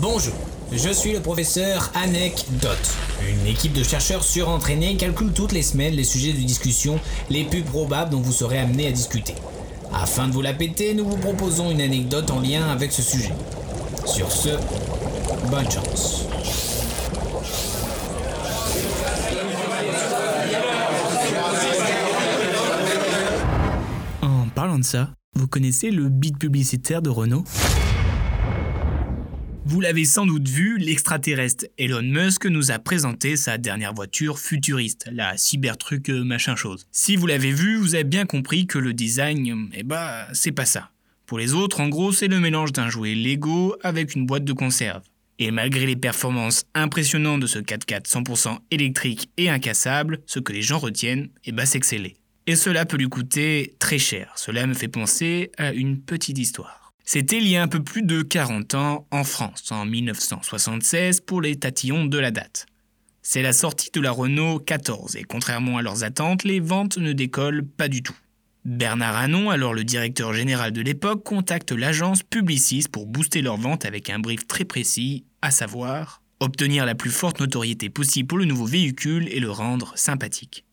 Bonjour, je suis le professeur Anecdote. Une équipe de chercheurs surentraînés calcule toutes les semaines les sujets de discussion les plus probables dont vous serez amené à discuter. Afin de vous la péter, nous vous proposons une anecdote en lien avec ce sujet. Sur ce, bonne chance. En parlant de ça, vous connaissez le beat publicitaire de Renault? Vous l'avez sans doute vu, l'extraterrestre Elon Musk nous a présenté sa dernière voiture futuriste, la Cybertruck euh, machin chose. Si vous l'avez vu, vous avez bien compris que le design, eh bah, c'est pas ça. Pour les autres, en gros, c'est le mélange d'un jouet Lego avec une boîte de conserve. Et malgré les performances impressionnantes de ce 4x4 100% électrique et incassable, ce que les gens retiennent, eh bah, c'est que c'est. Et cela peut lui coûter très cher. Cela me fait penser à une petite histoire. C'était il y a un peu plus de 40 ans en France, en 1976, pour les tatillons de la date. C'est la sortie de la Renault 14 et contrairement à leurs attentes, les ventes ne décollent pas du tout. Bernard Anon, alors le directeur général de l'époque, contacte l'agence Publicis pour booster leurs ventes avec un brief très précis, à savoir obtenir la plus forte notoriété possible pour le nouveau véhicule et le rendre sympathique.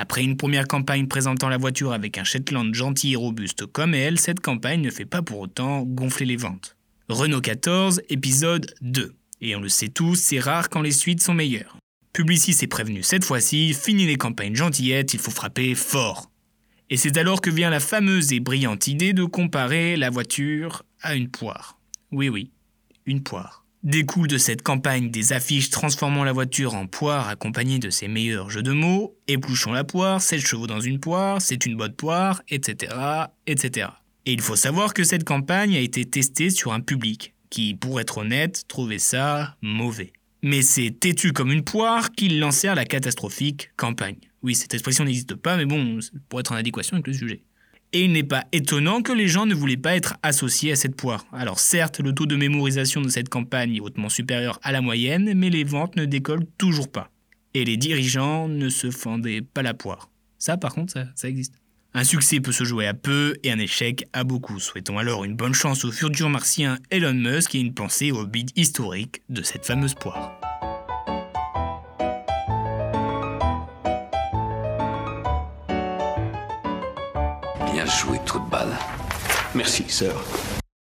Après une première campagne présentant la voiture avec un Shetland gentil et robuste comme elle, cette campagne ne fait pas pour autant gonfler les ventes. Renault 14, épisode 2. Et on le sait tous, c'est rare quand les suites sont meilleures. Publicis est prévenu cette fois-ci, fini les campagnes gentillettes, il faut frapper fort. Et c'est alors que vient la fameuse et brillante idée de comparer la voiture à une poire. Oui oui, une poire. Découle de cette campagne des affiches transformant la voiture en poire accompagnées de ses meilleurs jeux de mots, épluchons la poire, 7 chevaux dans une poire, c'est une bonne poire, etc., etc. Et il faut savoir que cette campagne a été testée sur un public qui, pour être honnête, trouvait ça mauvais. Mais c'est têtu comme une poire qu'ils lancèrent la catastrophique campagne. Oui, cette expression n'existe pas, mais bon, pour être en adéquation avec le sujet. Et il n'est pas étonnant que les gens ne voulaient pas être associés à cette poire. Alors certes, le taux de mémorisation de cette campagne est hautement supérieur à la moyenne, mais les ventes ne décollent toujours pas. Et les dirigeants ne se fendaient pas la poire. Ça par contre, ça, ça existe. Un succès peut se jouer à peu et un échec à beaucoup. Souhaitons alors une bonne chance au futur martien Elon Musk et une pensée au bid historique de cette fameuse poire. Bien joué, trou de balle. Merci, sœur.